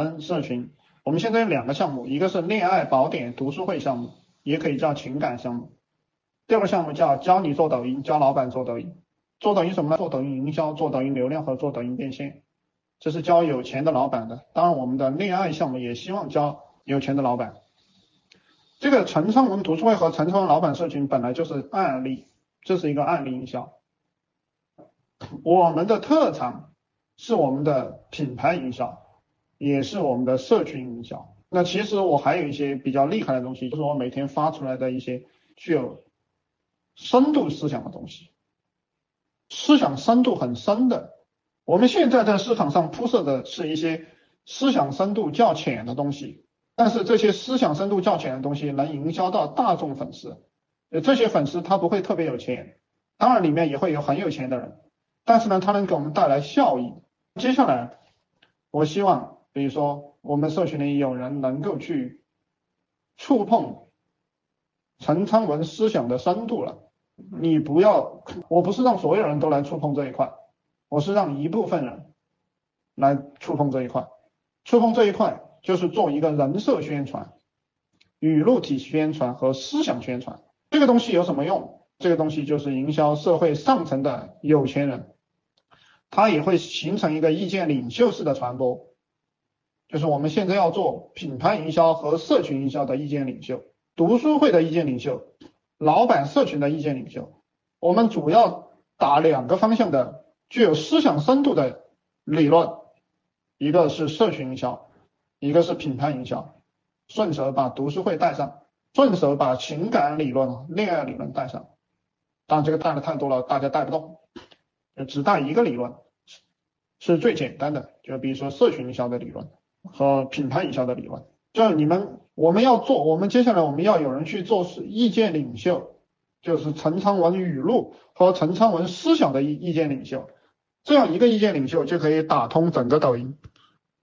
嗯，社群，我们现在有两个项目，一个是恋爱宝典读书会项目，也可以叫情感项目。第二个项目叫教你做抖音，教老板做抖音。做抖音什么呢？做抖音营销，做抖音流量和做抖音变现。这是教有钱的老板的。当然，我们的恋爱项目也希望教有钱的老板。这个陈昌文读书会和陈昌文老板社群本来就是案例，这是一个案例营销。我们的特长是我们的品牌营销，也是我们的社群营销。那其实我还有一些比较厉害的东西，就是我每天发出来的一些具有深度思想的东西，思想深度很深的。我们现在在市场上铺设的是一些思想深度较浅的东西，但是这些思想深度较浅的东西能营销到大众粉丝，呃，这些粉丝他不会特别有钱，当然里面也会有很有钱的人。但是呢，他能给我们带来效益。接下来，我希望，比如说，我们社群里有人能够去触碰陈昌文思想的深度了。你不要，我不是让所有人都来触碰这一块，我是让一部分人来触碰这一块。触碰这一块就是做一个人设宣传、语录体宣传和思想宣传。这个东西有什么用？这个东西就是营销社会上层的有钱人，他也会形成一个意见领袖式的传播，就是我们现在要做品牌营销和社群营销的意见领袖，读书会的意见领袖，老板社群的意见领袖。我们主要打两个方向的具有思想深度的理论，一个是社群营销，一个是品牌营销，顺手把读书会带上，顺手把情感理论、恋爱理论带上。但这个带的太多了，大家带不动，只带一个理论是最简单的，就比如说社群营销的理论和品牌营销的理论。就是你们我们要做，我们接下来我们要有人去做是意见领袖，就是陈昌文语录和陈昌文思想的意意见领袖，这样一个意见领袖就可以打通整个抖音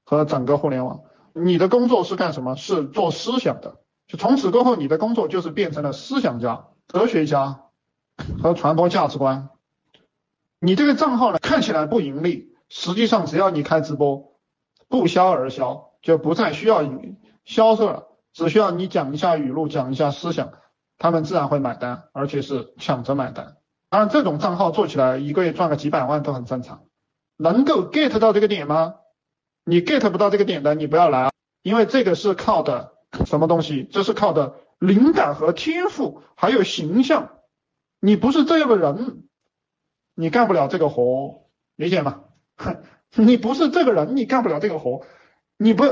和整个互联网。你的工作是干什么？是做思想的，就从此过后你的工作就是变成了思想家、哲学家。和传播价值观，你这个账号呢看起来不盈利，实际上只要你开直播，不销而销，就不再需要销售了，只需要你讲一下语录，讲一下思想，他们自然会买单，而且是抢着买单。当然，这种账号做起来一个月赚个几百万都很正常。能够 get 到这个点吗？你 get 不到这个点的，你不要来啊，因为这个是靠的什么东西？这是靠的灵感和天赋，还有形象。你不是这样的人，你干不了这个活，理解吗？哼 你不是这个人，你干不了这个活，你不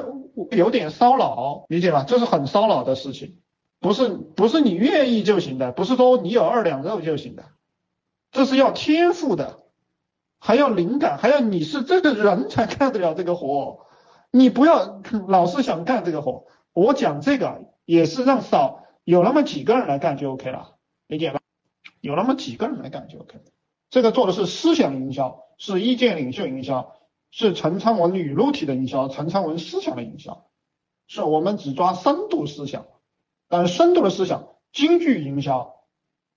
有点骚扰，理解吗？这是很骚扰的事情，不是不是你愿意就行的，不是说你有二两肉就行的，这是要天赋的，还要灵感，还要你是这个人才干得了这个活，你不要老是想干这个活，我讲这个也是让少有那么几个人来干就 OK 了，理解吧？有那么几个人来干就 OK。这个做的是思想营销，是意见领袖营销，是陈昌文语录体的营销，陈昌文思想的营销，是我们只抓深度思想，但深度的思想，京剧营销，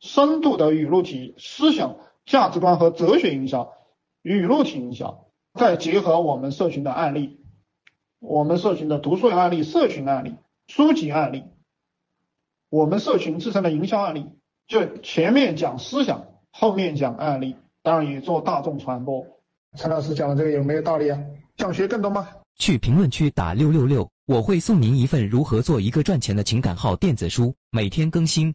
深度的语录体思想价值观和哲学营销，语录体营销，再结合我们社群的案例，我们社群的读书案例、社群案例、书籍案例，我们社群自身的营销案例。就前面讲思想，后面讲案例，当然也做大众传播。陈老师讲的这个有没有道理啊？想学更多吗？去评论区打六六六，我会送您一份如何做一个赚钱的情感号电子书，每天更新。